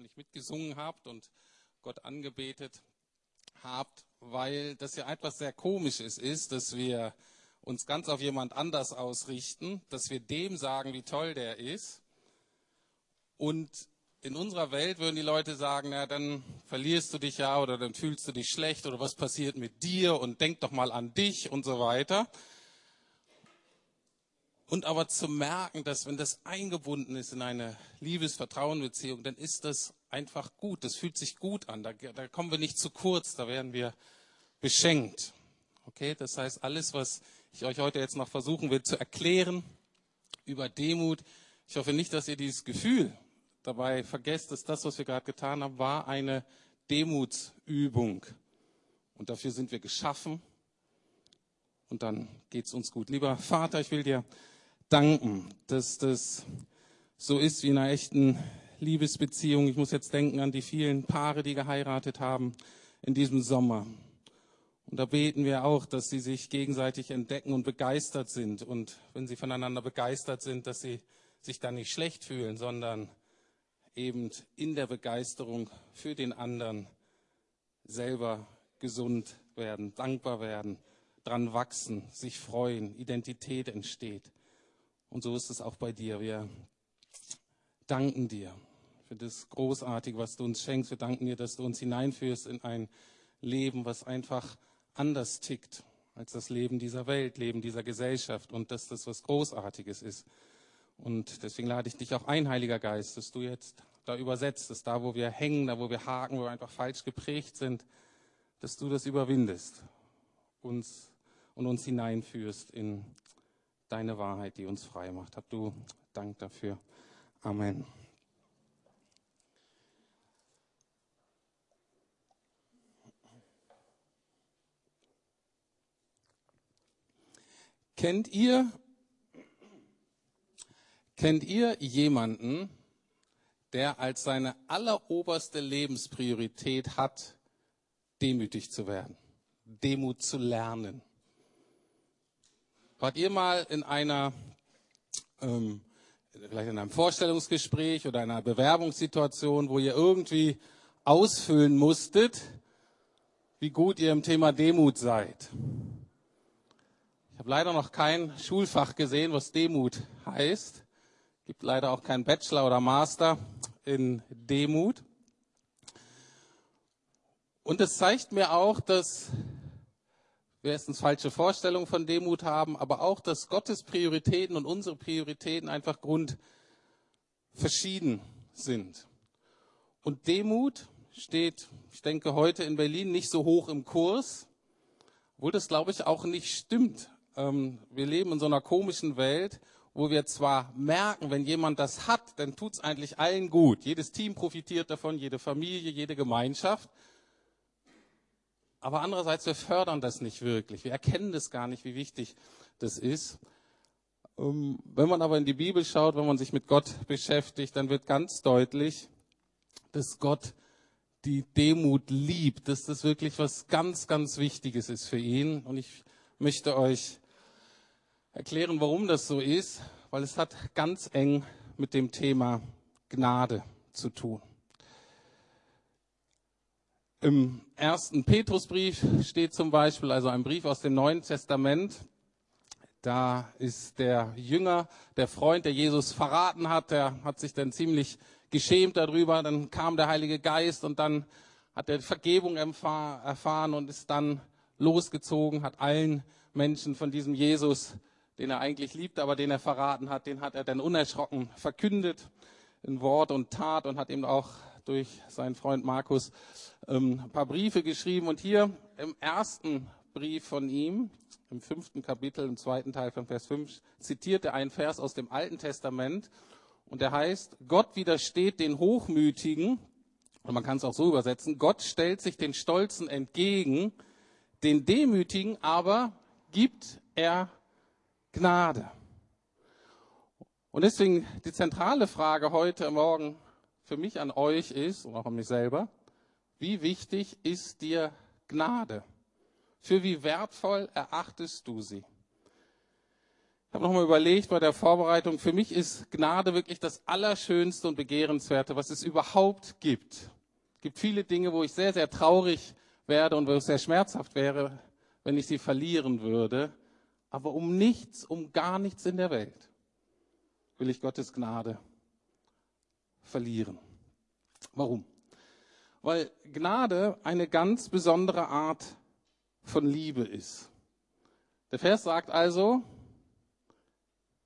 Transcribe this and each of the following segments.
hoffentlich mitgesungen habt und Gott angebetet habt, weil das ja etwas sehr Komisches ist, dass wir uns ganz auf jemand anders ausrichten, dass wir dem sagen, wie toll der ist. Und in unserer Welt würden die Leute sagen, na, dann verlierst du dich ja oder dann fühlst du dich schlecht oder was passiert mit dir und denk doch mal an dich und so weiter. Und aber zu merken, dass wenn das eingebunden ist in eine Liebes-Vertrauen-Beziehung, dann ist das einfach gut. Das fühlt sich gut an. Da, da kommen wir nicht zu kurz. Da werden wir beschenkt. Okay? Das heißt, alles, was ich euch heute jetzt noch versuchen will zu erklären über Demut, ich hoffe nicht, dass ihr dieses Gefühl dabei vergesst, dass das, was wir gerade getan haben, war eine Demutsübung. Und dafür sind wir geschaffen. Und dann geht es uns gut. Lieber Vater, ich will dir danken, dass das so ist wie in einer echten Liebesbeziehung. Ich muss jetzt denken an die vielen Paare, die geheiratet haben in diesem Sommer. Und da beten wir auch, dass sie sich gegenseitig entdecken und begeistert sind. Und wenn sie voneinander begeistert sind, dass sie sich dann nicht schlecht fühlen, sondern eben in der Begeisterung für den anderen selber gesund werden, dankbar werden, dran wachsen, sich freuen, Identität entsteht. Und so ist es auch bei dir. Wir danken dir für das Großartige, was du uns schenkst. Wir danken dir, dass du uns hineinführst in ein Leben, was einfach anders tickt als das Leben dieser Welt, Leben dieser Gesellschaft und dass das was Großartiges ist. Und deswegen lade ich dich auch ein, Heiliger Geist, dass du jetzt da übersetzt, dass da, wo wir hängen, da, wo wir haken, wo wir einfach falsch geprägt sind, dass du das überwindest uns und uns hineinführst in deine Wahrheit, die uns frei macht. Hab du Dank dafür. Amen. Kennt ihr, kennt ihr jemanden, der als seine alleroberste Lebenspriorität hat, demütig zu werden, Demut zu lernen? Wart ihr mal in einer, ähm, vielleicht in einem Vorstellungsgespräch oder einer Bewerbungssituation, wo ihr irgendwie ausfüllen musstet, wie gut ihr im Thema Demut seid? Ich habe leider noch kein Schulfach gesehen, was Demut heißt. Gibt leider auch keinen Bachelor oder Master in Demut. Und es zeigt mir auch, dass wir erstens falsche Vorstellungen von Demut haben, aber auch, dass Gottes Prioritäten und unsere Prioritäten einfach grund verschieden sind. Und Demut steht, ich denke, heute in Berlin nicht so hoch im Kurs, obwohl das, glaube ich, auch nicht stimmt. Ähm, wir leben in so einer komischen Welt, wo wir zwar merken, wenn jemand das hat, dann tut es eigentlich allen gut. Jedes Team profitiert davon, jede Familie, jede Gemeinschaft. Aber andererseits, wir fördern das nicht wirklich. Wir erkennen das gar nicht, wie wichtig das ist. Ähm, wenn man aber in die Bibel schaut, wenn man sich mit Gott beschäftigt, dann wird ganz deutlich, dass Gott die Demut liebt, dass das wirklich was ganz, ganz Wichtiges ist für ihn. Und ich möchte euch erklären, warum das so ist, weil es hat ganz eng mit dem Thema Gnade zu tun. Im ersten Petrusbrief steht zum Beispiel, also ein Brief aus dem Neuen Testament, da ist der Jünger, der Freund, der Jesus verraten hat, der hat sich dann ziemlich geschämt darüber. Dann kam der Heilige Geist und dann hat er Vergebung erfahren und ist dann losgezogen, hat allen Menschen von diesem Jesus, den er eigentlich liebt, aber den er verraten hat, den hat er dann unerschrocken verkündet in Wort und Tat und hat ihm auch durch seinen Freund Markus ähm, ein paar Briefe geschrieben. Und hier im ersten Brief von ihm, im fünften Kapitel, im zweiten Teil von Vers 5, zitiert er einen Vers aus dem Alten Testament. Und der heißt, Gott widersteht den Hochmütigen, und man kann es auch so übersetzen, Gott stellt sich den Stolzen entgegen, den Demütigen aber gibt er Gnade. Und deswegen die zentrale Frage heute Morgen für mich an euch ist und auch an mich selber, wie wichtig ist dir Gnade? Für wie wertvoll erachtest du sie? Ich habe nochmal überlegt bei der Vorbereitung, für mich ist Gnade wirklich das Allerschönste und Begehrenswerte, was es überhaupt gibt. Es gibt viele Dinge, wo ich sehr, sehr traurig werde und wo es sehr schmerzhaft wäre, wenn ich sie verlieren würde. Aber um nichts, um gar nichts in der Welt will ich Gottes Gnade verlieren. Warum? Weil Gnade eine ganz besondere Art von Liebe ist. Der Vers sagt also,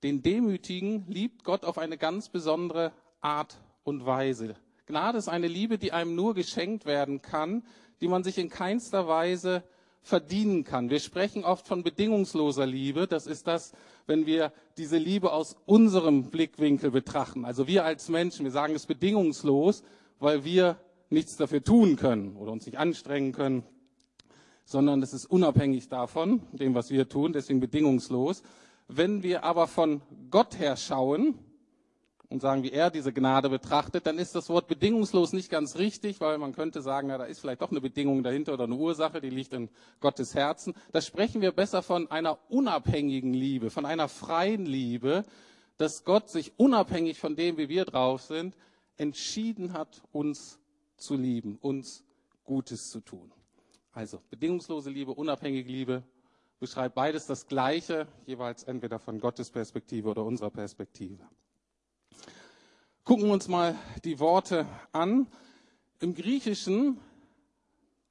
den Demütigen liebt Gott auf eine ganz besondere Art und Weise. Gnade ist eine Liebe, die einem nur geschenkt werden kann, die man sich in keinster Weise verdienen kann. Wir sprechen oft von bedingungsloser Liebe. Das ist das, wenn wir diese Liebe aus unserem Blickwinkel betrachten. Also wir als Menschen, wir sagen es bedingungslos, weil wir nichts dafür tun können oder uns nicht anstrengen können, sondern es ist unabhängig davon, dem, was wir tun, deswegen bedingungslos. Wenn wir aber von Gott her schauen und sagen, wie er diese Gnade betrachtet, dann ist das Wort bedingungslos nicht ganz richtig, weil man könnte sagen, na, da ist vielleicht doch eine Bedingung dahinter oder eine Ursache, die liegt in Gottes Herzen. Da sprechen wir besser von einer unabhängigen Liebe, von einer freien Liebe, dass Gott sich unabhängig von dem, wie wir drauf sind, entschieden hat, uns zu lieben, uns Gutes zu tun. Also bedingungslose Liebe, unabhängige Liebe, beschreibt beides das Gleiche, jeweils entweder von Gottes Perspektive oder unserer Perspektive. Gucken wir uns mal die Worte an. Im Griechischen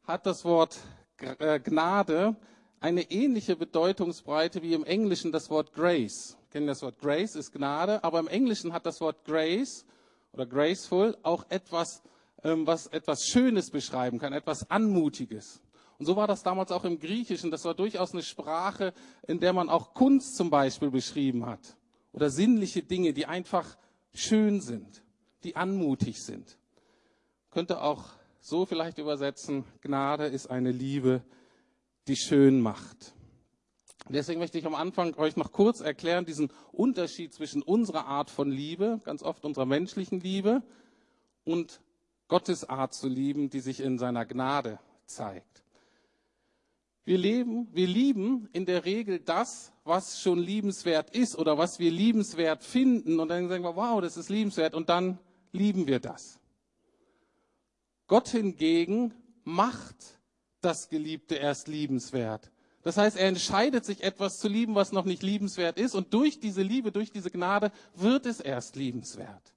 hat das Wort äh, Gnade eine ähnliche Bedeutungsbreite wie im Englischen das Wort Grace. Wir kennen das Wort Grace ist Gnade, aber im Englischen hat das Wort Grace oder graceful auch etwas, ähm, was etwas Schönes beschreiben kann, etwas Anmutiges. Und so war das damals auch im Griechischen. Das war durchaus eine Sprache, in der man auch Kunst zum Beispiel beschrieben hat. Oder sinnliche Dinge, die einfach schön sind, die anmutig sind. Könnte auch so vielleicht übersetzen, Gnade ist eine Liebe, die schön macht. Deswegen möchte ich am Anfang euch noch kurz erklären, diesen Unterschied zwischen unserer Art von Liebe, ganz oft unserer menschlichen Liebe, und Gottes Art zu lieben, die sich in seiner Gnade zeigt. Wir leben, wir lieben in der Regel das, was schon liebenswert ist oder was wir liebenswert finden und dann sagen wir, wow, das ist liebenswert und dann lieben wir das. Gott hingegen macht das Geliebte erst liebenswert. Das heißt, er entscheidet sich etwas zu lieben, was noch nicht liebenswert ist und durch diese Liebe, durch diese Gnade wird es erst liebenswert.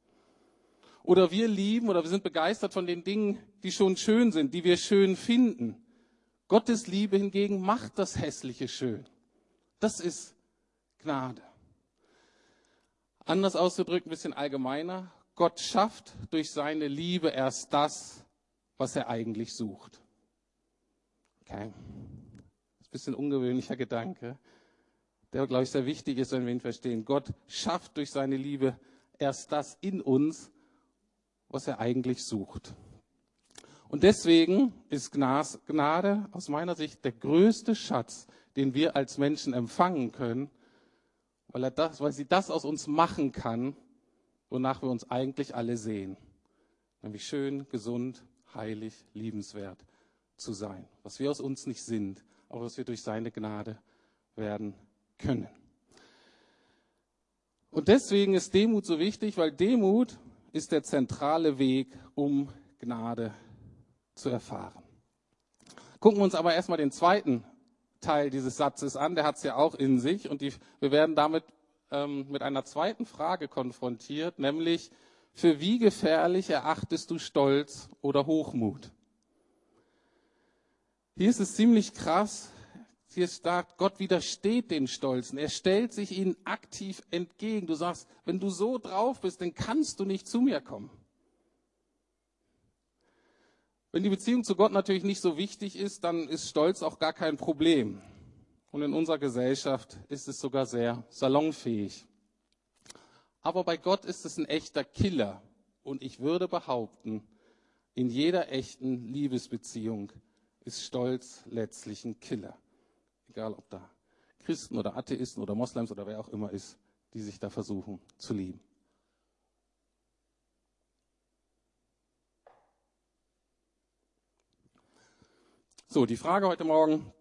Oder wir lieben oder wir sind begeistert von den Dingen, die schon schön sind, die wir schön finden. Gottes Liebe hingegen macht das Hässliche schön. Das ist Gnade. Anders ausgedrückt, ein bisschen allgemeiner. Gott schafft durch seine Liebe erst das, was er eigentlich sucht. Okay. Das ist ein bisschen ungewöhnlicher Gedanke, der, glaube ich, sehr wichtig ist, wenn wir ihn verstehen. Gott schafft durch seine Liebe erst das in uns, was er eigentlich sucht. Und deswegen ist Gnade aus meiner Sicht der größte Schatz, den wir als Menschen empfangen können, weil, er das, weil sie das aus uns machen kann, wonach wir uns eigentlich alle sehen. Nämlich schön, gesund, heilig, liebenswert zu sein. Was wir aus uns nicht sind, aber was wir durch seine Gnade werden können. Und deswegen ist Demut so wichtig, weil Demut ist der zentrale Weg, um Gnade zu erfahren. Gucken wir uns aber erstmal den zweiten Teil dieses Satzes an, der hat es ja auch in sich und die, wir werden damit ähm, mit einer zweiten Frage konfrontiert, nämlich für wie gefährlich erachtest du Stolz oder Hochmut? Hier ist es ziemlich krass. Hier sagt, Gott widersteht den Stolzen. Er stellt sich ihnen aktiv entgegen. Du sagst, wenn du so drauf bist, dann kannst du nicht zu mir kommen. Wenn die Beziehung zu Gott natürlich nicht so wichtig ist, dann ist Stolz auch gar kein Problem. Und in unserer Gesellschaft ist es sogar sehr salonfähig. Aber bei Gott ist es ein echter Killer. Und ich würde behaupten, in jeder echten Liebesbeziehung ist Stolz letztlich ein Killer. Egal ob da Christen oder Atheisten oder Moslems oder wer auch immer ist, die sich da versuchen zu lieben. So, die Frage heute Morgen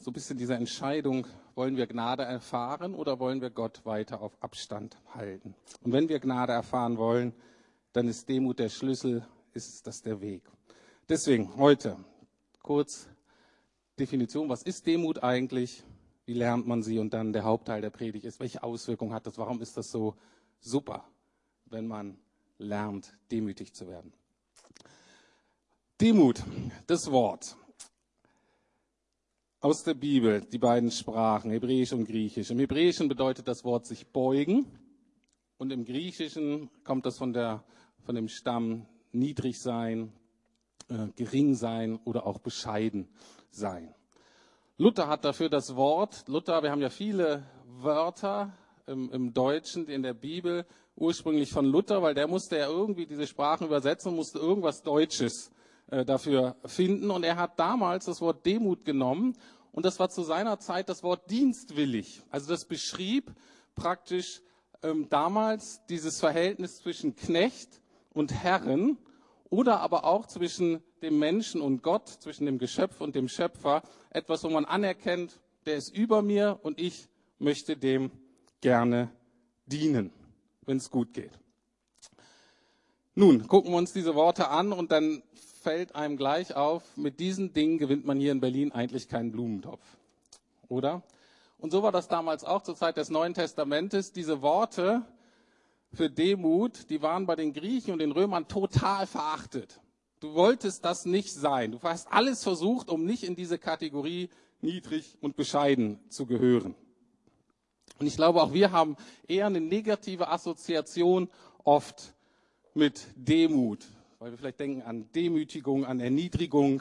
so ein bisschen diese Entscheidung, wollen wir Gnade erfahren oder wollen wir Gott weiter auf Abstand halten? Und wenn wir Gnade erfahren wollen, dann ist Demut der Schlüssel, ist das der Weg. Deswegen heute kurz Definition, was ist Demut eigentlich? Wie lernt man sie? Und dann der Hauptteil der Predigt ist, welche Auswirkungen hat das? Warum ist das so super, wenn man lernt, demütig zu werden? Demut, das Wort aus der Bibel, die beiden Sprachen, Hebräisch und Griechisch. Im Hebräischen bedeutet das Wort sich beugen und im Griechischen kommt das von, der, von dem Stamm niedrig sein, äh, gering sein oder auch bescheiden sein. Luther hat dafür das Wort, Luther, wir haben ja viele Wörter im, im Deutschen in der Bibel, ursprünglich von Luther, weil der musste ja irgendwie diese Sprachen übersetzen musste irgendwas Deutsches äh, dafür finden. Und er hat damals das Wort Demut genommen und das war zu seiner Zeit das Wort dienstwillig. Also das beschrieb praktisch ähm, damals dieses Verhältnis zwischen Knecht und Herren oder aber auch zwischen dem Menschen und Gott, zwischen dem Geschöpf und dem Schöpfer. Etwas, wo man anerkennt, der ist über mir und ich möchte dem gerne dienen, wenn es gut geht. Nun gucken wir uns diese Worte an und dann fällt einem gleich auf, mit diesen Dingen gewinnt man hier in Berlin eigentlich keinen Blumentopf. Oder? Und so war das damals auch zur Zeit des Neuen Testamentes. Diese Worte für Demut, die waren bei den Griechen und den Römern total verachtet. Du wolltest das nicht sein. Du hast alles versucht, um nicht in diese Kategorie niedrig und bescheiden zu gehören. Und ich glaube, auch wir haben eher eine negative Assoziation oft mit Demut weil wir vielleicht denken an Demütigung, an Erniedrigung.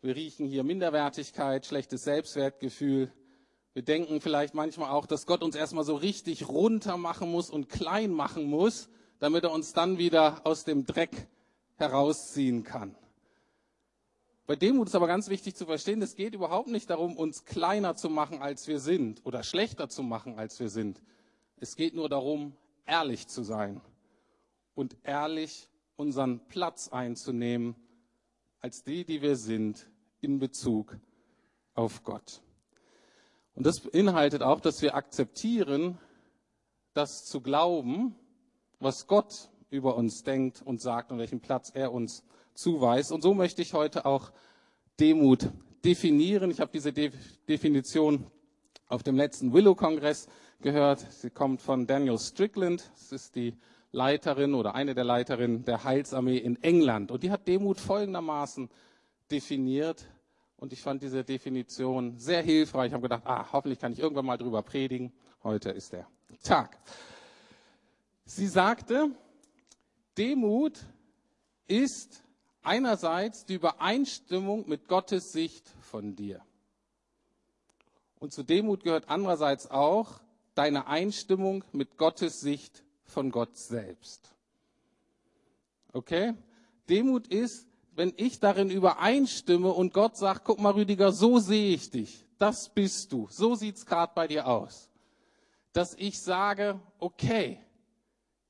Wir riechen hier Minderwertigkeit, schlechtes Selbstwertgefühl. Wir denken vielleicht manchmal auch, dass Gott uns erstmal so richtig runter machen muss und klein machen muss, damit er uns dann wieder aus dem Dreck herausziehen kann. Bei Demut ist aber ganz wichtig zu verstehen, es geht überhaupt nicht darum, uns kleiner zu machen, als wir sind oder schlechter zu machen, als wir sind. Es geht nur darum, ehrlich zu sein und ehrlich unseren Platz einzunehmen als die, die wir sind in Bezug auf Gott. Und das beinhaltet auch, dass wir akzeptieren, das zu glauben, was Gott über uns denkt und sagt und welchen Platz er uns zuweist. Und so möchte ich heute auch Demut definieren. Ich habe diese De Definition auf dem letzten Willow-Kongress gehört. Sie kommt von Daniel Strickland. Das ist die Leiterin oder eine der Leiterinnen der Heilsarmee in England. Und die hat Demut folgendermaßen definiert. Und ich fand diese Definition sehr hilfreich. Ich habe gedacht, ah, hoffentlich kann ich irgendwann mal drüber predigen. Heute ist der Tag. Sie sagte, Demut ist einerseits die Übereinstimmung mit Gottes Sicht von dir. Und zu Demut gehört andererseits auch deine Einstimmung mit Gottes Sicht von Gott selbst. Okay? Demut ist, wenn ich darin übereinstimme und Gott sagt, guck mal Rüdiger, so sehe ich dich. Das bist du. So sieht's gerade bei dir aus. Dass ich sage, okay,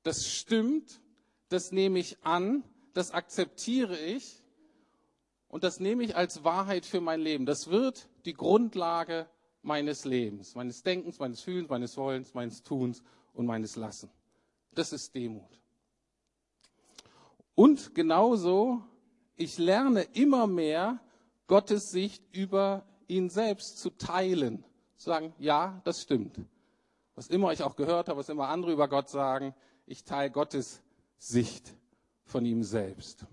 das stimmt, das nehme ich an, das akzeptiere ich und das nehme ich als Wahrheit für mein Leben. Das wird die Grundlage meines Lebens, meines Denkens, meines Fühlens, meines Wollens, meines Tuns und meines Lassen. Das ist Demut. Und genauso, ich lerne immer mehr, Gottes Sicht über ihn selbst zu teilen. Zu sagen, ja, das stimmt. Was immer ich auch gehört habe, was immer andere über Gott sagen, ich teile Gottes Sicht von ihm selbst.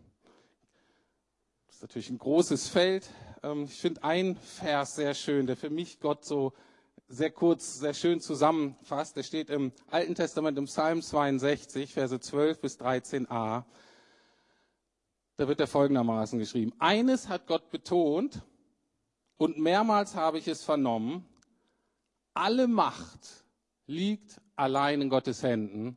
Das ist natürlich ein großes Feld. Ähm, ich finde einen Vers sehr schön, der für mich Gott so sehr kurz, sehr schön zusammenfasst. Der steht im Alten Testament im Psalm 62, Verse 12 bis 13a. Da wird er folgendermaßen geschrieben. Eines hat Gott betont und mehrmals habe ich es vernommen. Alle Macht liegt allein in Gottes Händen.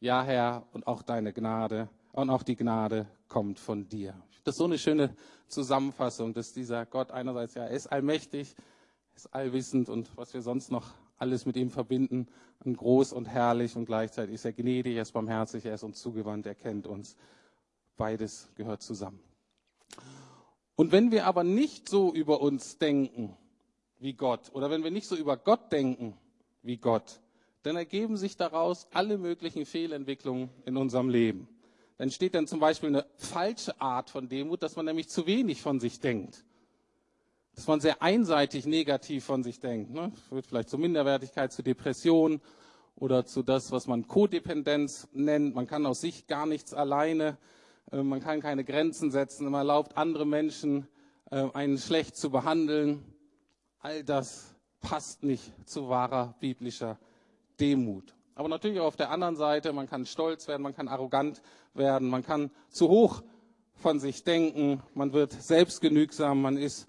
Ja, Herr, und auch deine Gnade und auch die Gnade kommt von dir. Das ist so eine schöne Zusammenfassung, dass dieser Gott einerseits, ja, er ist allmächtig, ist allwissend und was wir sonst noch alles mit ihm verbinden, an groß und herrlich und gleichzeitig ist er gnädig, er ist barmherzig, er ist uns zugewandt, er kennt uns. Beides gehört zusammen. Und wenn wir aber nicht so über uns denken, wie Gott oder wenn wir nicht so über Gott denken wie Gott, dann ergeben sich daraus alle möglichen Fehlentwicklungen in unserem Leben. Dann entsteht dann zum Beispiel eine falsche Art von Demut, dass man nämlich zu wenig von sich denkt. Dass man sehr einseitig negativ von sich denkt. Ne? Führt vielleicht zur Minderwertigkeit, zu Depression oder zu das, was man Kodependenz nennt. Man kann aus sich gar nichts alleine. Äh, man kann keine Grenzen setzen. Man erlaubt andere Menschen, äh, einen schlecht zu behandeln. All das passt nicht zu wahrer biblischer Demut. Aber natürlich auch auf der anderen Seite, man kann stolz werden, man kann arrogant werden, man kann zu hoch von sich denken, man wird selbstgenügsam, man ist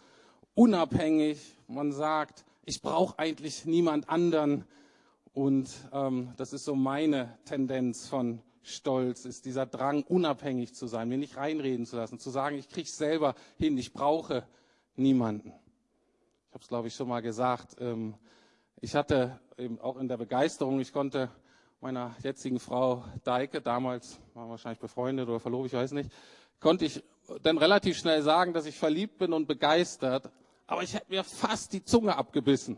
unabhängig, man sagt, ich brauche eigentlich niemand anderen. Und ähm, das ist so meine Tendenz von Stolz, ist dieser Drang, unabhängig zu sein, mir nicht reinreden zu lassen, zu sagen, ich kriege es selber hin, ich brauche niemanden. Ich habe es, glaube ich, schon mal gesagt. Ähm, ich hatte eben auch in der Begeisterung, ich konnte meiner jetzigen Frau Deike, damals waren wir wahrscheinlich befreundet oder verlobt, ich weiß nicht, konnte ich dann relativ schnell sagen, dass ich verliebt bin und begeistert, aber ich hätte mir fast die Zunge abgebissen,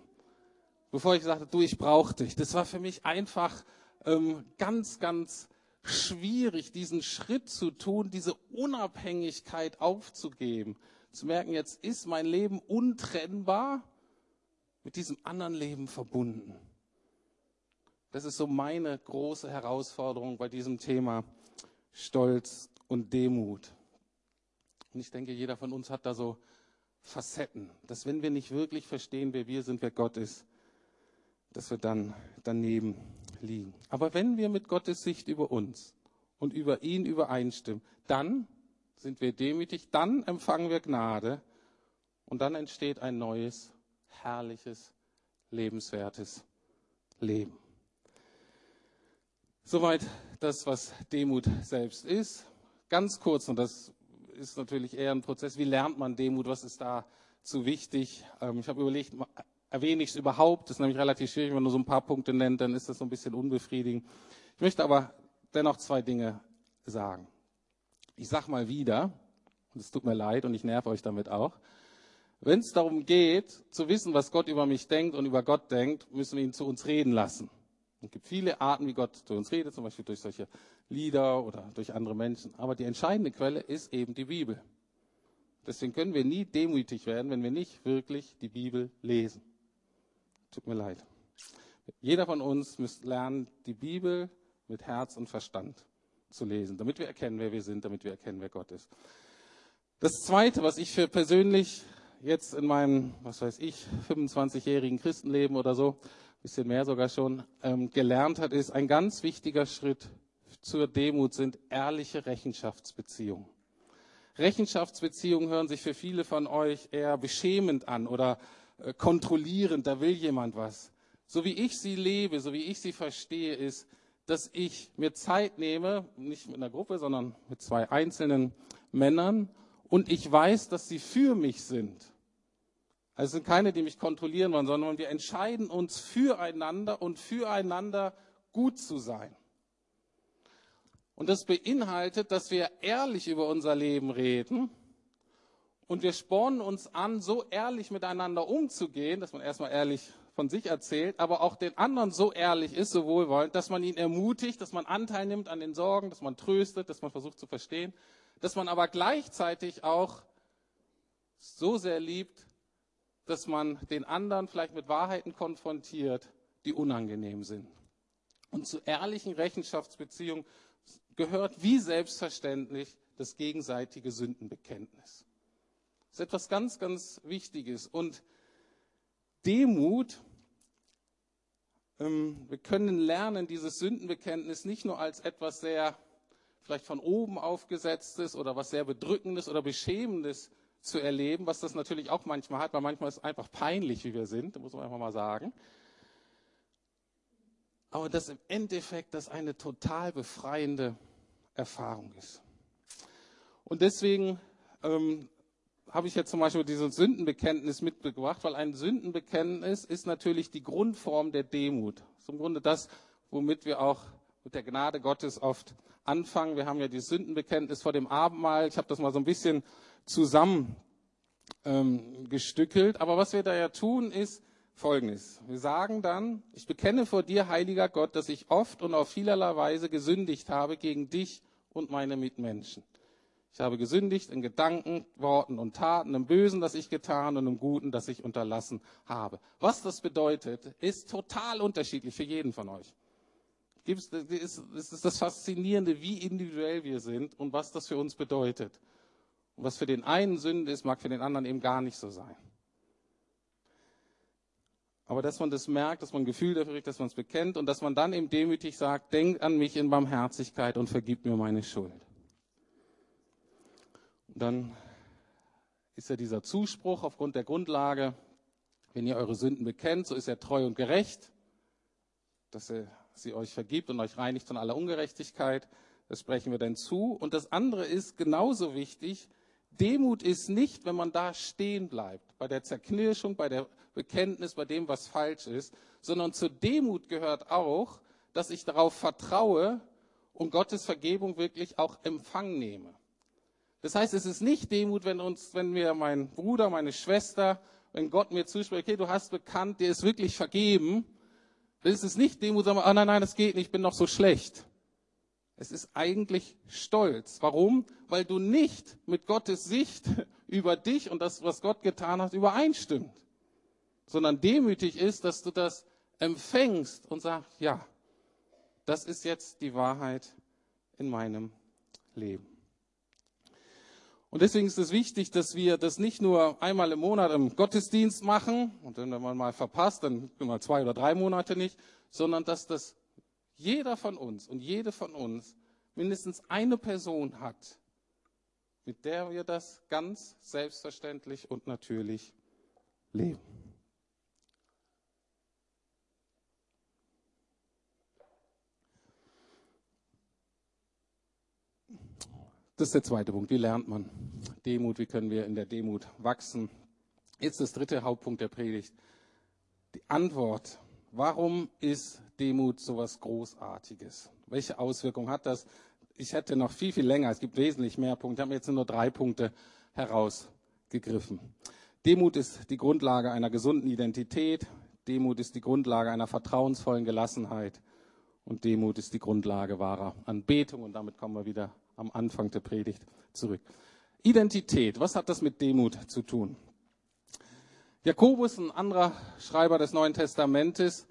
bevor ich sagte, du, ich brauche dich. Das war für mich einfach ähm, ganz, ganz schwierig, diesen Schritt zu tun, diese Unabhängigkeit aufzugeben, zu merken, jetzt ist mein Leben untrennbar mit diesem anderen Leben verbunden. Das ist so meine große Herausforderung bei diesem Thema Stolz und Demut. Und ich denke, jeder von uns hat da so Facetten, dass wenn wir nicht wirklich verstehen, wer wir sind, wer Gott ist, dass wir dann daneben liegen. Aber wenn wir mit Gottes Sicht über uns und über ihn übereinstimmen, dann sind wir demütig, dann empfangen wir Gnade und dann entsteht ein neues herrliches, lebenswertes Leben. Soweit das, was Demut selbst ist. Ganz kurz, und das ist natürlich eher ein Prozess, wie lernt man Demut, was ist da zu wichtig? Ähm, ich habe überlegt, erwähne ich es überhaupt? Das ist nämlich relativ schwierig, wenn man nur so ein paar Punkte nennt, dann ist das so ein bisschen unbefriedigend. Ich möchte aber dennoch zwei Dinge sagen. Ich sage mal wieder, und es tut mir leid und ich nerv euch damit auch, wenn es darum geht, zu wissen, was Gott über mich denkt und über Gott denkt, müssen wir ihn zu uns reden lassen. Es gibt viele Arten, wie Gott zu uns redet, zum Beispiel durch solche Lieder oder durch andere Menschen. Aber die entscheidende Quelle ist eben die Bibel. Deswegen können wir nie demütig werden, wenn wir nicht wirklich die Bibel lesen. Tut mir leid. Jeder von uns müsste lernen, die Bibel mit Herz und Verstand zu lesen, damit wir erkennen, wer wir sind, damit wir erkennen, wer Gott ist. Das Zweite, was ich für persönlich jetzt in meinem, was weiß ich, 25-jährigen Christenleben oder so, bisschen mehr sogar schon, ähm, gelernt hat, ist ein ganz wichtiger Schritt zur Demut sind ehrliche Rechenschaftsbeziehungen. Rechenschaftsbeziehungen hören sich für viele von euch eher beschämend an oder äh, kontrollierend, da will jemand was. So wie ich sie lebe, so wie ich sie verstehe, ist, dass ich mir Zeit nehme, nicht mit einer Gruppe, sondern mit zwei einzelnen Männern und ich weiß, dass sie für mich sind. Also es sind keine, die mich kontrollieren wollen, sondern wir entscheiden uns füreinander und füreinander gut zu sein. Und das beinhaltet, dass wir ehrlich über unser Leben reden und wir spornen uns an, so ehrlich miteinander umzugehen, dass man erstmal ehrlich von sich erzählt, aber auch den anderen so ehrlich ist, so wohlwollend, dass man ihn ermutigt, dass man Anteil nimmt an den Sorgen, dass man tröstet, dass man versucht zu verstehen, dass man aber gleichzeitig auch so sehr liebt, dass man den anderen vielleicht mit Wahrheiten konfrontiert, die unangenehm sind. Und zu ehrlichen Rechenschaftsbeziehungen gehört wie selbstverständlich das gegenseitige Sündenbekenntnis. Das ist etwas ganz, ganz Wichtiges. Und Demut, ähm, wir können lernen, dieses Sündenbekenntnis nicht nur als etwas sehr vielleicht von oben aufgesetztes oder was sehr bedrückendes oder beschämendes zu erleben, was das natürlich auch manchmal hat, weil manchmal ist es einfach peinlich, wie wir sind, muss man einfach mal sagen. Aber dass im Endeffekt das eine total befreiende Erfahrung ist. Und deswegen ähm, habe ich jetzt zum Beispiel dieses Sündenbekenntnis mitgebracht, weil ein Sündenbekenntnis ist natürlich die Grundform der Demut. Das ist im Grunde das, womit wir auch mit der Gnade Gottes oft anfangen. Wir haben ja dieses Sündenbekenntnis vor dem Abendmahl. Ich habe das mal so ein bisschen zusammen ähm. Aber was wir da ja tun, ist Folgendes. Wir sagen dann, ich bekenne vor dir, heiliger Gott, dass ich oft und auf vielerlei Weise gesündigt habe gegen dich und meine Mitmenschen. Ich habe gesündigt in Gedanken, Worten und Taten, im Bösen, das ich getan und im Guten, das ich unterlassen habe. Was das bedeutet, ist total unterschiedlich für jeden von euch. Es ist das Faszinierende, wie individuell wir sind und was das für uns bedeutet. Und was für den einen Sünde ist, mag für den anderen eben gar nicht so sein. Aber dass man das merkt, dass man ein Gefühl dafür kriegt, dass man es bekennt und dass man dann eben demütig sagt, denk an mich in Barmherzigkeit und vergib mir meine Schuld. Und dann ist ja dieser Zuspruch aufgrund der Grundlage, wenn ihr eure Sünden bekennt, so ist er treu und gerecht, dass er sie euch vergibt und euch reinigt von aller Ungerechtigkeit. Das sprechen wir dann zu. Und das andere ist genauso wichtig. Demut ist nicht, wenn man da stehen bleibt, bei der Zerknirschung, bei der Bekenntnis, bei dem, was falsch ist, sondern zur Demut gehört auch, dass ich darauf vertraue und Gottes Vergebung wirklich auch Empfang nehme. Das heißt, es ist nicht Demut, wenn uns, wenn mir mein Bruder, meine Schwester, wenn Gott mir zuspricht, okay, du hast bekannt, dir ist wirklich vergeben, das ist nicht Demut, wir, oh nein, nein, das geht nicht, ich bin noch so schlecht. Es ist eigentlich Stolz. Warum? Weil du nicht mit Gottes Sicht über dich und das, was Gott getan hat, übereinstimmt. Sondern demütig ist, dass du das empfängst und sagst, ja, das ist jetzt die Wahrheit in meinem Leben. Und deswegen ist es wichtig, dass wir das nicht nur einmal im Monat im Gottesdienst machen und wenn man mal verpasst, dann mal zwei oder drei Monate nicht, sondern dass das jeder von uns und jede von uns mindestens eine Person hat, mit der wir das ganz selbstverständlich und natürlich leben. Das ist der zweite Punkt. Wie lernt man Demut? Wie können wir in der Demut wachsen? Jetzt das dritte Hauptpunkt der Predigt. Die Antwort. Warum ist Demut so was Großartiges? Welche Auswirkungen hat das? Ich hätte noch viel, viel länger. Es gibt wesentlich mehr Punkte. Ich habe jetzt nur drei Punkte herausgegriffen. Demut ist die Grundlage einer gesunden Identität. Demut ist die Grundlage einer vertrauensvollen Gelassenheit. Und Demut ist die Grundlage wahrer Anbetung. Und damit kommen wir wieder am Anfang der Predigt zurück. Identität, was hat das mit Demut zu tun? Jakobus, ein anderer Schreiber des Neuen Testamentes,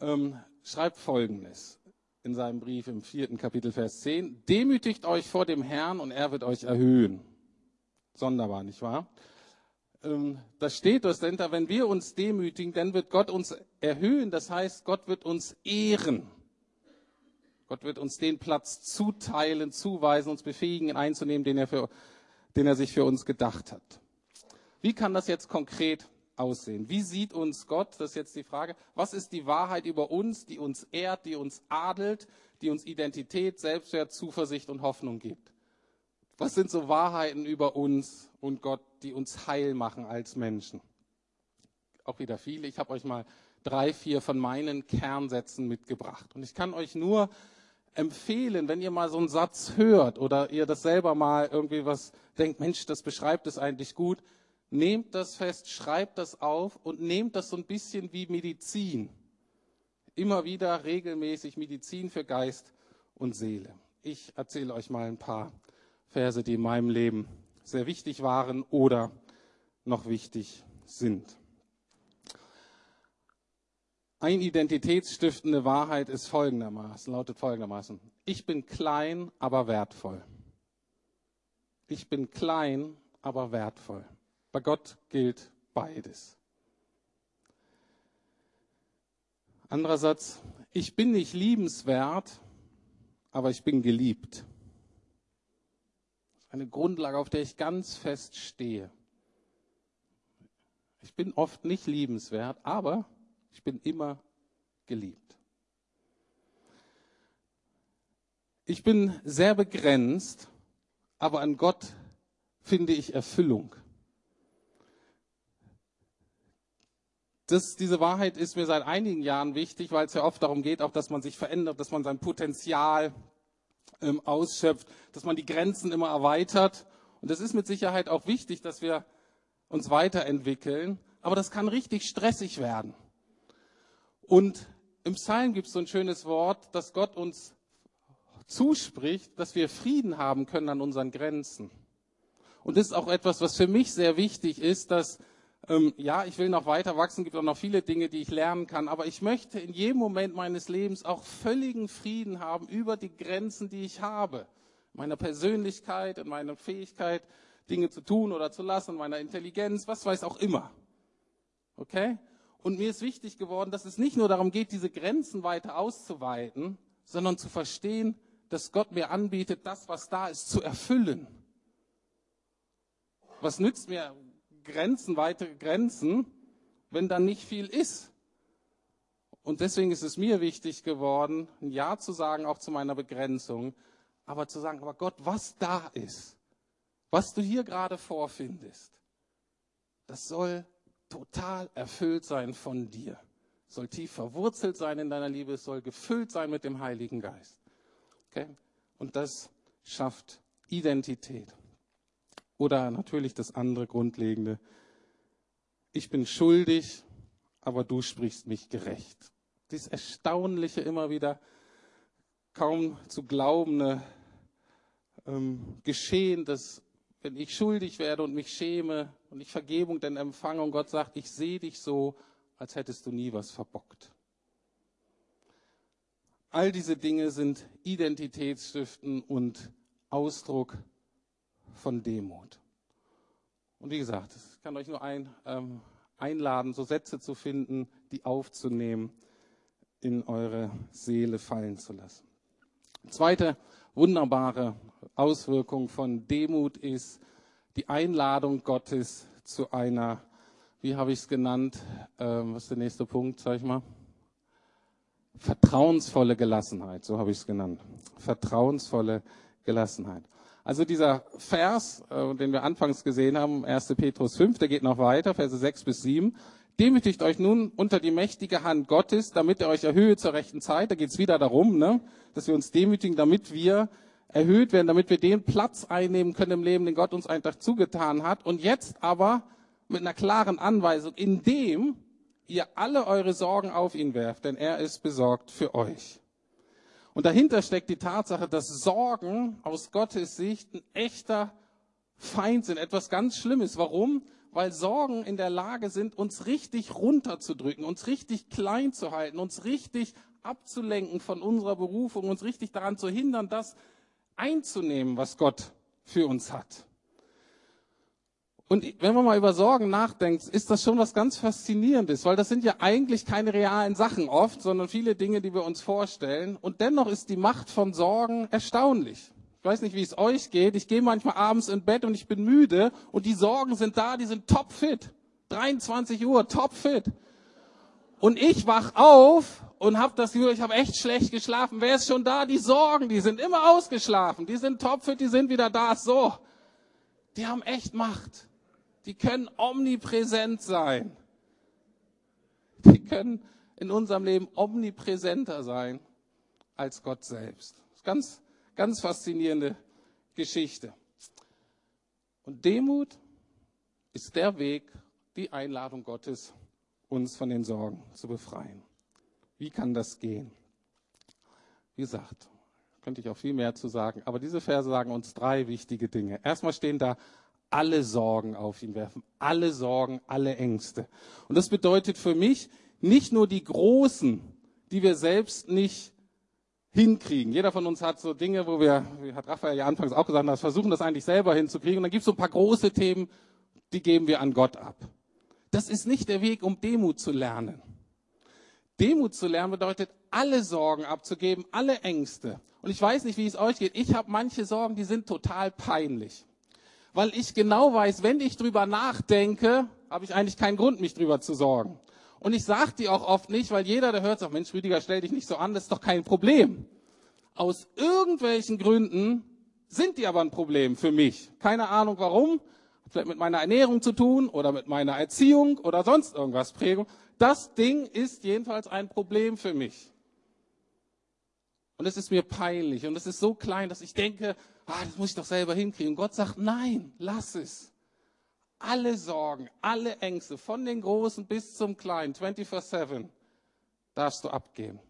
ähm, schreibt Folgendes in seinem Brief im vierten Kapitel, Vers 10. Demütigt euch vor dem Herrn und er wird euch erhöhen. Sonderbar, nicht wahr? Ähm, das steht dort, wenn wir uns demütigen, dann wird Gott uns erhöhen. Das heißt, Gott wird uns ehren. Gott wird uns den Platz zuteilen, zuweisen, uns befähigen, ihn einzunehmen, den er, für, den er sich für uns gedacht hat. Wie kann das jetzt konkret aussehen? Wie sieht uns Gott? Das ist jetzt die Frage. Was ist die Wahrheit über uns, die uns ehrt, die uns adelt, die uns Identität, Selbstwert, Zuversicht und Hoffnung gibt? Was sind so Wahrheiten über uns und Gott, die uns heil machen als Menschen? Auch wieder viele. Ich habe euch mal drei, vier von meinen Kernsätzen mitgebracht. Und ich kann euch nur empfehlen, wenn ihr mal so einen Satz hört oder ihr das selber mal irgendwie was denkt, Mensch, das beschreibt es eigentlich gut, nehmt das fest, schreibt das auf und nehmt das so ein bisschen wie Medizin. Immer wieder regelmäßig Medizin für Geist und Seele. Ich erzähle euch mal ein paar Verse, die in meinem Leben sehr wichtig waren oder noch wichtig sind. Eine identitätsstiftende Wahrheit ist folgendermaßen, lautet folgendermaßen. Ich bin klein, aber wertvoll. Ich bin klein, aber wertvoll. Bei Gott gilt beides. Anderer Satz. Ich bin nicht liebenswert, aber ich bin geliebt. Eine Grundlage, auf der ich ganz fest stehe. Ich bin oft nicht liebenswert, aber ich bin immer geliebt. Ich bin sehr begrenzt, aber an Gott finde ich Erfüllung. Das, diese Wahrheit ist mir seit einigen Jahren wichtig, weil es ja oft darum geht, auch dass man sich verändert, dass man sein Potenzial ähm, ausschöpft, dass man die Grenzen immer erweitert. Und es ist mit Sicherheit auch wichtig, dass wir uns weiterentwickeln, aber das kann richtig stressig werden. Und im Psalm gibt es so ein schönes Wort, dass Gott uns zuspricht, dass wir Frieden haben können an unseren Grenzen. Und das ist auch etwas, was für mich sehr wichtig ist, dass, ähm, ja, ich will noch weiter wachsen, gibt auch noch viele Dinge, die ich lernen kann, aber ich möchte in jedem Moment meines Lebens auch völligen Frieden haben über die Grenzen, die ich habe. Meiner Persönlichkeit, in meiner Fähigkeit, Dinge zu tun oder zu lassen, meiner Intelligenz, was weiß auch immer. Okay? Und mir ist wichtig geworden, dass es nicht nur darum geht, diese Grenzen weiter auszuweiten, sondern zu verstehen, dass Gott mir anbietet, das, was da ist, zu erfüllen. Was nützt mir Grenzen, weitere Grenzen, wenn dann nicht viel ist? Und deswegen ist es mir wichtig geworden, ein Ja zu sagen, auch zu meiner Begrenzung, aber zu sagen, aber Gott, was da ist, was du hier gerade vorfindest, das soll total erfüllt sein von dir. soll tief verwurzelt sein in deiner Liebe, soll gefüllt sein mit dem Heiligen Geist. Okay? Und das schafft Identität. Oder natürlich das andere Grundlegende. Ich bin schuldig, aber du sprichst mich gerecht. Dieses Erstaunliche immer wieder kaum zu glaubende ähm, Geschehen, dass wenn ich schuldig werde und mich schäme und ich Vergebung denn empfange und Gott sagt, ich sehe dich so, als hättest du nie was verbockt. All diese Dinge sind Identitätsstiften und Ausdruck von Demut. Und wie gesagt, ich kann euch nur ein, ähm, einladen, so Sätze zu finden, die aufzunehmen, in eure Seele fallen zu lassen. Zweite wunderbare Auswirkung von Demut ist die Einladung Gottes zu einer, wie habe ich es genannt, ähm, was ist der nächste Punkt, sag ich mal? Vertrauensvolle Gelassenheit, so habe ich es genannt. Vertrauensvolle Gelassenheit. Also dieser Vers, äh, den wir anfangs gesehen haben, 1. Petrus 5, der geht noch weiter, Verse 6 bis 7. Demütigt euch nun unter die mächtige Hand Gottes, damit er euch erhöhe zur rechten Zeit. Da geht es wieder darum, ne, dass wir uns demütigen, damit wir erhöht werden, damit wir den Platz einnehmen können im Leben, den Gott uns einfach zugetan hat. Und jetzt aber mit einer klaren Anweisung, indem ihr alle eure Sorgen auf ihn werft, denn er ist besorgt für euch. Und dahinter steckt die Tatsache, dass Sorgen aus Gottes Sicht ein echter Feind sind, etwas ganz Schlimmes. Warum? Weil Sorgen in der Lage sind, uns richtig runterzudrücken, uns richtig klein zu halten, uns richtig abzulenken von unserer Berufung, uns richtig daran zu hindern, das einzunehmen, was Gott für uns hat. Und wenn man mal über Sorgen nachdenkt, ist das schon was ganz Faszinierendes, weil das sind ja eigentlich keine realen Sachen oft, sondern viele Dinge, die wir uns vorstellen. Und dennoch ist die Macht von Sorgen erstaunlich. Ich weiß nicht, wie es euch geht. Ich gehe manchmal abends in Bett und ich bin müde und die Sorgen sind da, die sind topfit. 23 Uhr, topfit. Und ich wach auf und habe das Gefühl, ich habe echt schlecht geschlafen. Wer ist schon da? Die Sorgen, die sind immer ausgeschlafen. Die sind topfit, die sind wieder da. So. Die haben echt Macht die können omnipräsent sein. Die können in unserem Leben omnipräsenter sein als Gott selbst. Ganz, ganz faszinierende Geschichte. Und Demut ist der Weg, die Einladung Gottes, uns von den Sorgen zu befreien. Wie kann das gehen? Wie gesagt, könnte ich auch viel mehr zu sagen, aber diese Verse sagen uns drei wichtige Dinge. Erstmal stehen da alle Sorgen auf ihn werfen. Alle Sorgen, alle Ängste. Und das bedeutet für mich nicht nur die großen, die wir selbst nicht hinkriegen. Jeder von uns hat so Dinge, wo wir, wie hat Raphael ja anfangs auch gesagt, das versuchen das eigentlich selber hinzukriegen. Und dann gibt es so ein paar große Themen, die geben wir an Gott ab. Das ist nicht der Weg, um Demut zu lernen. Demut zu lernen bedeutet, alle Sorgen abzugeben, alle Ängste. Und ich weiß nicht, wie es euch geht. Ich habe manche Sorgen, die sind total peinlich weil ich genau weiß, wenn ich drüber nachdenke, habe ich eigentlich keinen Grund, mich drüber zu sorgen. Und ich sage die auch oft nicht, weil jeder, der hört, sagt, Mensch, Rüdiger, stell dich nicht so an, das ist doch kein Problem. Aus irgendwelchen Gründen sind die aber ein Problem für mich. Keine Ahnung warum. Vielleicht mit meiner Ernährung zu tun oder mit meiner Erziehung oder sonst irgendwas Prägung. Das Ding ist jedenfalls ein Problem für mich. Und es ist mir peinlich und es ist so klein, dass ich denke, ah, das muss ich doch selber hinkriegen. Und Gott sagt, nein, lass es. alle Sorgen, alle Ängste, von den Großen bis zum Kleinen, 24-7, darfst du abgeben.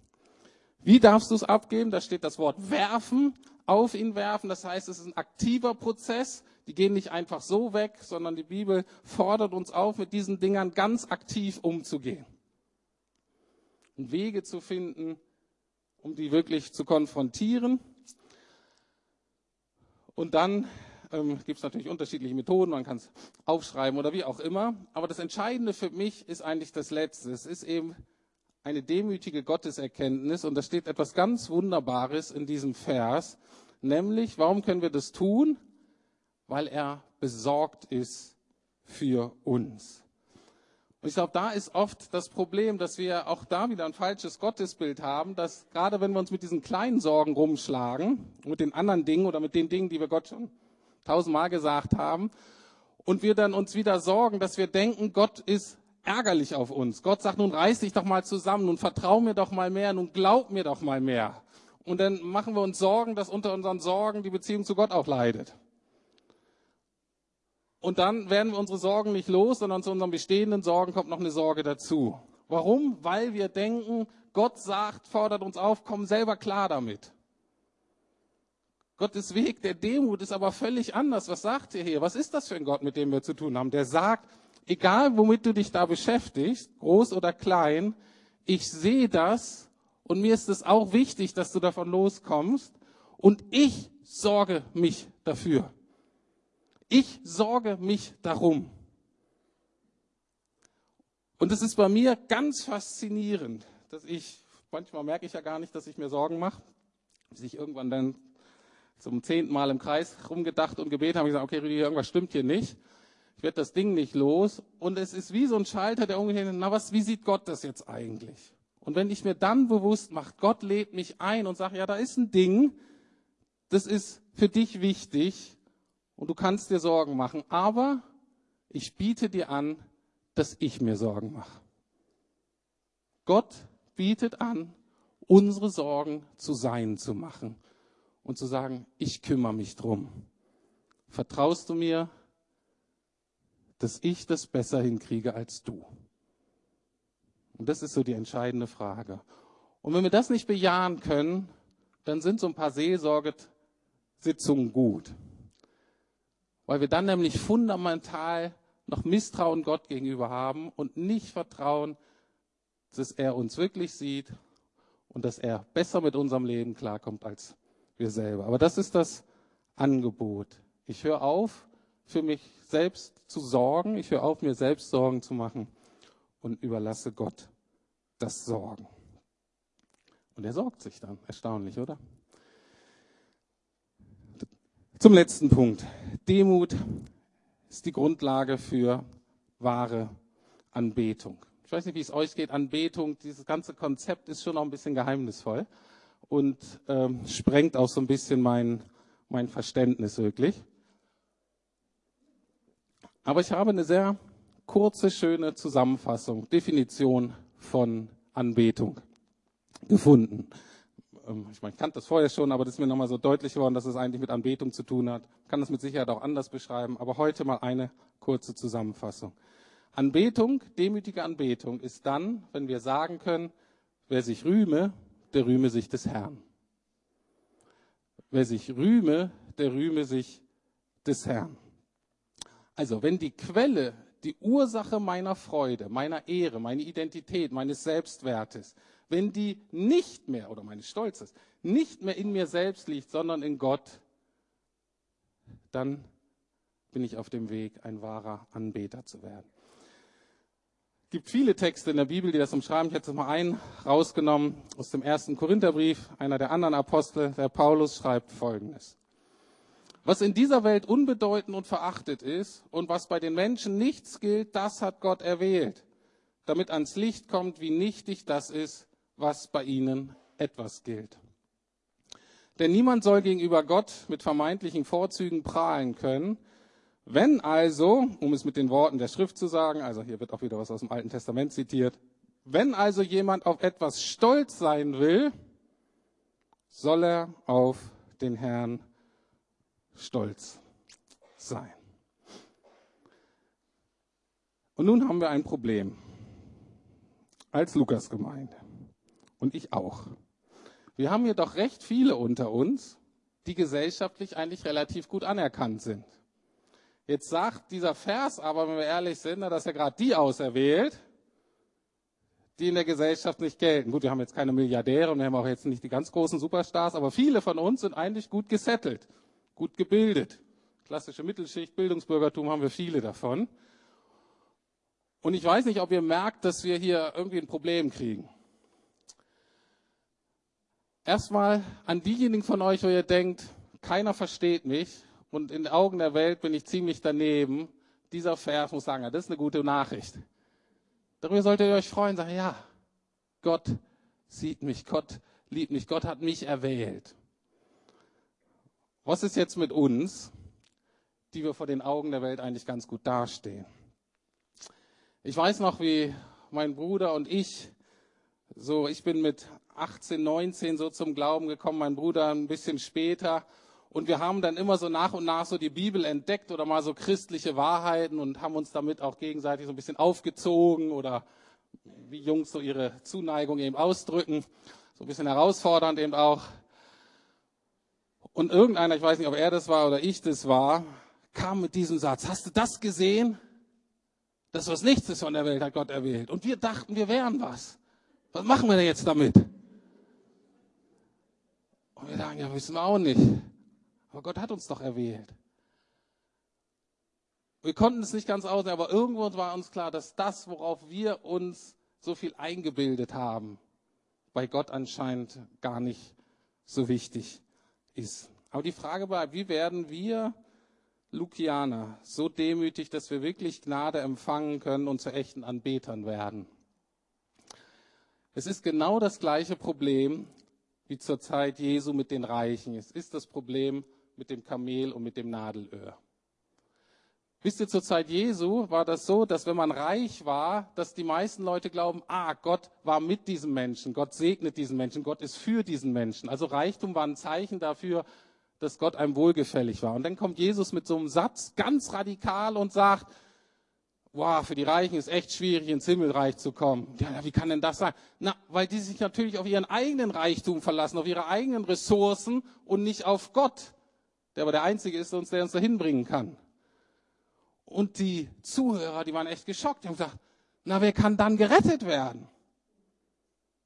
Wie darfst du es abgeben? Da steht das Wort werfen, auf ihn werfen. Das heißt, es ist ein aktiver Prozess. Die gehen nicht einfach so weg, sondern die Bibel fordert uns auf, mit diesen Dingern ganz aktiv umzugehen. Wege zu finden, um die wirklich zu konfrontieren. Und dann ähm, gibt es natürlich unterschiedliche Methoden, man kann es aufschreiben oder wie auch immer. Aber das Entscheidende für mich ist eigentlich das Letzte. Es ist eben eine demütige Gotteserkenntnis und da steht etwas ganz Wunderbares in diesem Vers, nämlich, warum können wir das tun? Weil er besorgt ist für uns. Und ich glaube, da ist oft das Problem, dass wir auch da wieder ein falsches Gottesbild haben, dass gerade wenn wir uns mit diesen kleinen Sorgen rumschlagen, mit den anderen Dingen oder mit den Dingen, die wir Gott schon tausendmal gesagt haben, und wir dann uns wieder sorgen, dass wir denken, Gott ist ärgerlich auf uns. Gott sagt, nun reiß dich doch mal zusammen, nun vertrau mir doch mal mehr, nun glaub mir doch mal mehr. Und dann machen wir uns Sorgen, dass unter unseren Sorgen die Beziehung zu Gott auch leidet. Und dann werden wir unsere Sorgen nicht los, sondern zu unseren bestehenden Sorgen kommt noch eine Sorge dazu. Warum? Weil wir denken, Gott sagt, fordert uns auf, komm selber klar damit. Gottes Weg der Demut ist aber völlig anders. Was sagt ihr hier? Was ist das für ein Gott, mit dem wir zu tun haben? Der sagt, egal womit du dich da beschäftigst, groß oder klein, ich sehe das und mir ist es auch wichtig, dass du davon loskommst und ich sorge mich dafür. Ich sorge mich darum. Und es ist bei mir ganz faszinierend, dass ich, manchmal merke ich ja gar nicht, dass ich mir Sorgen mache, bis ich irgendwann dann zum zehnten Mal im Kreis rumgedacht und gebeten habe, ich gesagt, okay, Rüdi, irgendwas stimmt hier nicht. Ich werde das Ding nicht los. Und es ist wie so ein Schalter, der umgekehrt, na was, wie sieht Gott das jetzt eigentlich? Und wenn ich mir dann bewusst mache, Gott lädt mich ein und sagt, ja, da ist ein Ding, das ist für dich wichtig und du kannst dir Sorgen machen, aber ich biete dir an, dass ich mir Sorgen mache. Gott bietet an, unsere Sorgen zu sein zu machen und zu sagen, ich kümmere mich drum. Vertraust du mir, dass ich das besser hinkriege als du? Und das ist so die entscheidende Frage. Und wenn wir das nicht bejahen können, dann sind so ein paar Seelsorgesitzungen gut. Weil wir dann nämlich fundamental noch Misstrauen Gott gegenüber haben und nicht vertrauen, dass er uns wirklich sieht und dass er besser mit unserem Leben klarkommt als wir selber. Aber das ist das Angebot. Ich höre auf, für mich selbst zu sorgen. Ich höre auf, mir selbst Sorgen zu machen und überlasse Gott das Sorgen. Und er sorgt sich dann. Erstaunlich, oder? Zum letzten Punkt. Demut ist die Grundlage für wahre Anbetung. Ich weiß nicht, wie es euch geht. Anbetung, dieses ganze Konzept ist schon noch ein bisschen geheimnisvoll und ähm, sprengt auch so ein bisschen mein, mein Verständnis wirklich. Aber ich habe eine sehr kurze, schöne Zusammenfassung, Definition von Anbetung gefunden. Ähm, ich meine, ich kannte das vorher schon, aber das ist mir nochmal so deutlich geworden, dass es eigentlich mit Anbetung zu tun hat. Ich kann das mit Sicherheit auch anders beschreiben, aber heute mal eine kurze Zusammenfassung. Anbetung, demütige Anbetung ist dann, wenn wir sagen können, wer sich rühme, der rühme sich des Herrn. Wer sich rühme, der rühme sich des Herrn. Also, wenn die Quelle, die Ursache meiner Freude, meiner Ehre, meine Identität, meines Selbstwertes, wenn die nicht mehr, oder meines Stolzes, nicht mehr in mir selbst liegt, sondern in Gott, dann bin ich auf dem Weg, ein wahrer Anbeter zu werden. Es gibt viele Texte in der Bibel, die das umschreiben. Ich hätte mal einen rausgenommen aus dem ersten Korintherbrief. Einer der anderen Apostel, der Paulus, schreibt Folgendes. Was in dieser Welt unbedeutend und verachtet ist und was bei den Menschen nichts gilt, das hat Gott erwählt, damit ans Licht kommt, wie nichtig das ist, was bei ihnen etwas gilt. Denn niemand soll gegenüber Gott mit vermeintlichen Vorzügen prahlen können, wenn also, um es mit den Worten der Schrift zu sagen, also hier wird auch wieder was aus dem Alten Testament zitiert, wenn also jemand auf etwas stolz sein will, soll er auf den Herrn stolz sein. Und nun haben wir ein Problem als Lukas-Gemeinde. Und ich auch. Wir haben hier doch recht viele unter uns, die gesellschaftlich eigentlich relativ gut anerkannt sind. Jetzt sagt dieser Vers aber, wenn wir ehrlich sind, dass er gerade die auserwählt, die in der Gesellschaft nicht gelten. Gut, wir haben jetzt keine Milliardäre und wir haben auch jetzt nicht die ganz großen Superstars, aber viele von uns sind eigentlich gut gesettelt, gut gebildet. Klassische Mittelschicht, Bildungsbürgertum haben wir viele davon. Und ich weiß nicht, ob ihr merkt, dass wir hier irgendwie ein Problem kriegen. Erstmal an diejenigen von euch, wo ihr denkt, keiner versteht mich und in den Augen der Welt bin ich ziemlich daneben. Dieser Vers muss sagen, das ist eine gute Nachricht. Darüber solltet ihr euch freuen, sagen, ja, Gott sieht mich, Gott liebt mich, Gott hat mich erwählt. Was ist jetzt mit uns, die wir vor den Augen der Welt eigentlich ganz gut dastehen? Ich weiß noch, wie mein Bruder und ich, so, ich bin mit 18, 19 so zum Glauben gekommen, mein Bruder ein bisschen später. Und wir haben dann immer so nach und nach so die Bibel entdeckt oder mal so christliche Wahrheiten und haben uns damit auch gegenseitig so ein bisschen aufgezogen oder wie Jungs so ihre Zuneigung eben ausdrücken. So ein bisschen herausfordernd eben auch. Und irgendeiner, ich weiß nicht, ob er das war oder ich das war, kam mit diesem Satz. Hast du das gesehen? Das, was nichts ist von der Welt, hat Gott erwählt. Und wir dachten, wir wären was. Was machen wir denn jetzt damit? Und wir sagen, ja, wissen wir auch nicht. Aber Gott hat uns doch erwählt. Wir konnten es nicht ganz aussehen, aber irgendwo war uns klar, dass das, worauf wir uns so viel eingebildet haben, bei Gott anscheinend gar nicht so wichtig ist. Aber die Frage war, wie werden wir Lukianer so demütig, dass wir wirklich Gnade empfangen können und zu echten Anbetern werden. Es ist genau das gleiche Problem wie zur Zeit Jesu mit den Reichen. Es ist das Problem mit dem Kamel und mit dem Nadelöhr. Wisst ihr, zur Zeit Jesu war das so, dass wenn man reich war, dass die meisten Leute glauben, ah, Gott war mit diesem Menschen, Gott segnet diesen Menschen, Gott ist für diesen Menschen. Also Reichtum war ein Zeichen dafür, dass Gott einem wohlgefällig war. Und dann kommt Jesus mit so einem Satz ganz radikal und sagt, wow, für die Reichen ist echt schwierig, ins Himmelreich zu kommen. Ja, wie kann denn das sein? Na, weil die sich natürlich auf ihren eigenen Reichtum verlassen, auf ihre eigenen Ressourcen und nicht auf Gott, der aber der Einzige ist, der uns dahin bringen kann. Und die Zuhörer, die waren echt geschockt, die haben gesagt, na, wer kann dann gerettet werden?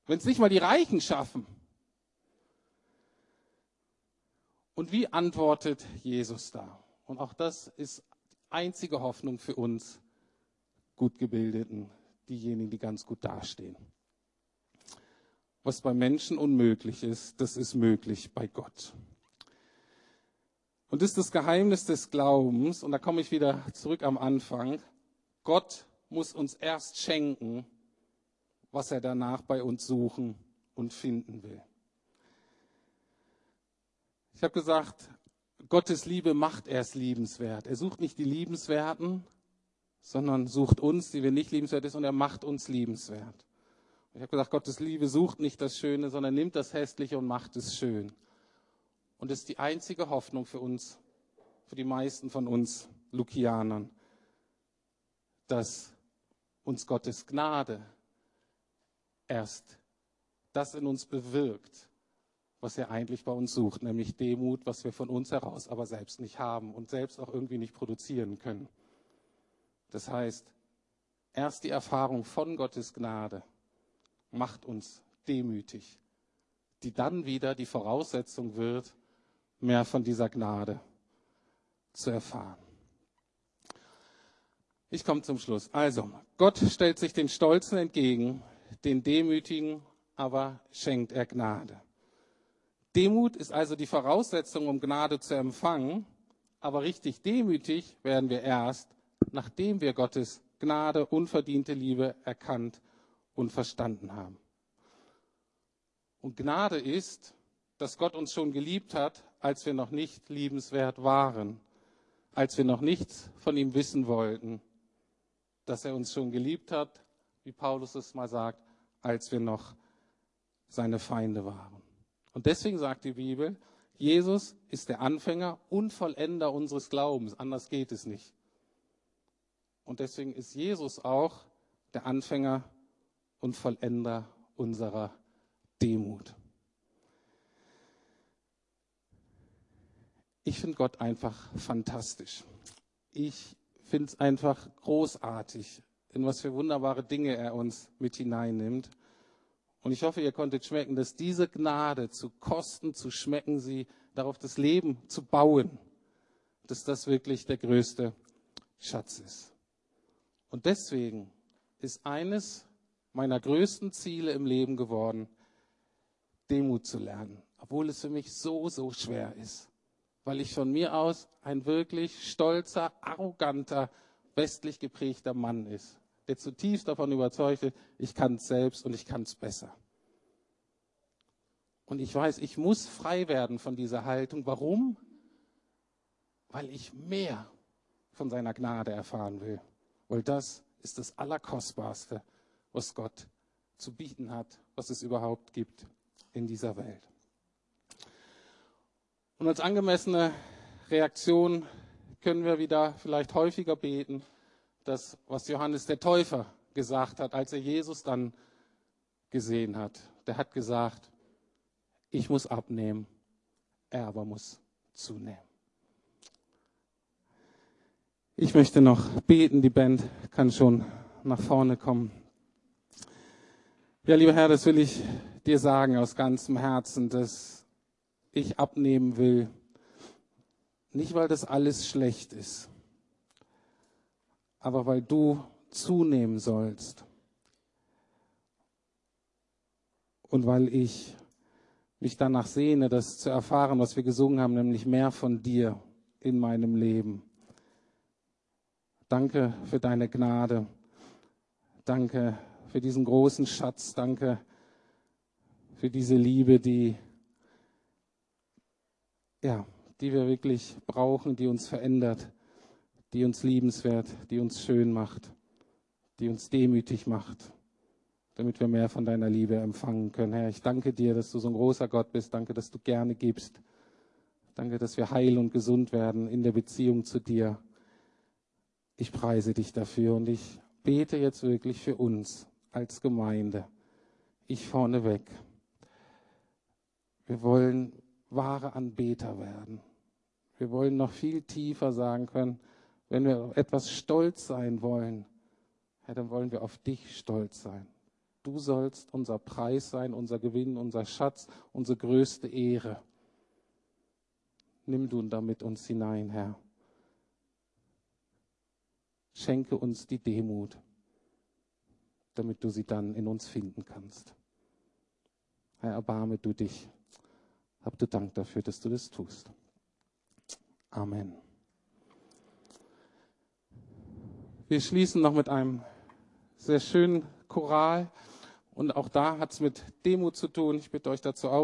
Wenn es nicht mal die Reichen schaffen. Und wie antwortet Jesus da? Und auch das ist einzige Hoffnung für uns gut gebildeten, diejenigen, die ganz gut dastehen. Was bei Menschen unmöglich ist, das ist möglich bei Gott. Und das ist das Geheimnis des Glaubens, und da komme ich wieder zurück am Anfang. Gott muss uns erst schenken, was er danach bei uns suchen und finden will. Ich habe gesagt, Gottes Liebe macht erst liebenswert. Er sucht nicht die Liebenswerten, sondern sucht uns, die wir nicht liebenswert sind, und er macht uns liebenswert. Ich habe gesagt, Gottes Liebe sucht nicht das Schöne, sondern nimmt das Hässliche und macht es schön. Und das ist die einzige Hoffnung für uns, für die meisten von uns Lukianern, dass uns Gottes Gnade erst das in uns bewirkt, was er eigentlich bei uns sucht, nämlich Demut, was wir von uns heraus aber selbst nicht haben und selbst auch irgendwie nicht produzieren können. Das heißt, erst die Erfahrung von Gottes Gnade macht uns demütig, die dann wieder die Voraussetzung wird, mehr von dieser Gnade zu erfahren. Ich komme zum Schluss. Also, Gott stellt sich den Stolzen entgegen, den Demütigen aber schenkt er Gnade. Demut ist also die Voraussetzung, um Gnade zu empfangen, aber richtig demütig werden wir erst, nachdem wir Gottes Gnade, unverdiente Liebe erkannt und verstanden haben. Und Gnade ist, dass Gott uns schon geliebt hat, als wir noch nicht liebenswert waren, als wir noch nichts von ihm wissen wollten, dass er uns schon geliebt hat, wie Paulus es mal sagt, als wir noch seine Feinde waren. Und deswegen sagt die Bibel, Jesus ist der Anfänger und Vollender unseres Glaubens. Anders geht es nicht. Und deswegen ist Jesus auch der Anfänger und Vollender unserer Demut. Ich finde Gott einfach fantastisch. Ich finde es einfach großartig, in was für wunderbare Dinge er uns mit hineinnimmt. Und ich hoffe, ihr konntet schmecken, dass diese Gnade zu kosten, zu schmecken, sie darauf das Leben zu bauen, dass das wirklich der größte Schatz ist. Und deswegen ist eines meiner größten Ziele im Leben geworden, Demut zu lernen, obwohl es für mich so, so schwer ist, weil ich von mir aus ein wirklich stolzer, arroganter, westlich geprägter Mann ist, der zutiefst davon überzeugt ist, ich kann es selbst und ich kann es besser. Und ich weiß, ich muss frei werden von dieser Haltung. Warum? Weil ich mehr von seiner Gnade erfahren will. Weil das ist das Allerkostbarste, was Gott zu bieten hat, was es überhaupt gibt in dieser Welt. Und als angemessene Reaktion können wir wieder vielleicht häufiger beten, das, was Johannes der Täufer gesagt hat, als er Jesus dann gesehen hat. Der hat gesagt, ich muss abnehmen, er aber muss zunehmen. Ich möchte noch beten, die Band kann schon nach vorne kommen. Ja, lieber Herr, das will ich dir sagen aus ganzem Herzen, dass ich abnehmen will. Nicht, weil das alles schlecht ist, aber weil du zunehmen sollst. Und weil ich mich danach sehne, das zu erfahren, was wir gesungen haben, nämlich mehr von dir in meinem Leben. Danke für deine Gnade. Danke für diesen großen Schatz. Danke für diese Liebe, die, ja, die wir wirklich brauchen, die uns verändert die uns liebenswert, die uns schön macht, die uns demütig macht, damit wir mehr von deiner Liebe empfangen können. Herr, ich danke dir, dass du so ein großer Gott bist. Danke, dass du gerne gibst. Danke, dass wir heil und gesund werden in der Beziehung zu dir. Ich preise dich dafür und ich bete jetzt wirklich für uns als Gemeinde. Ich vorneweg. Wir wollen wahre Anbeter werden. Wir wollen noch viel tiefer sagen können, wenn wir etwas stolz sein wollen, Herr, dann wollen wir auf dich stolz sein. Du sollst unser Preis sein, unser Gewinn, unser Schatz, unsere größte Ehre. Nimm du damit uns hinein, Herr. Schenke uns die Demut, damit du sie dann in uns finden kannst. Herr, erbarme du dich. Hab du Dank dafür, dass du das tust. Amen. Wir schließen noch mit einem sehr schönen Choral. Und auch da hat es mit Demut zu tun. Ich bitte euch dazu auf.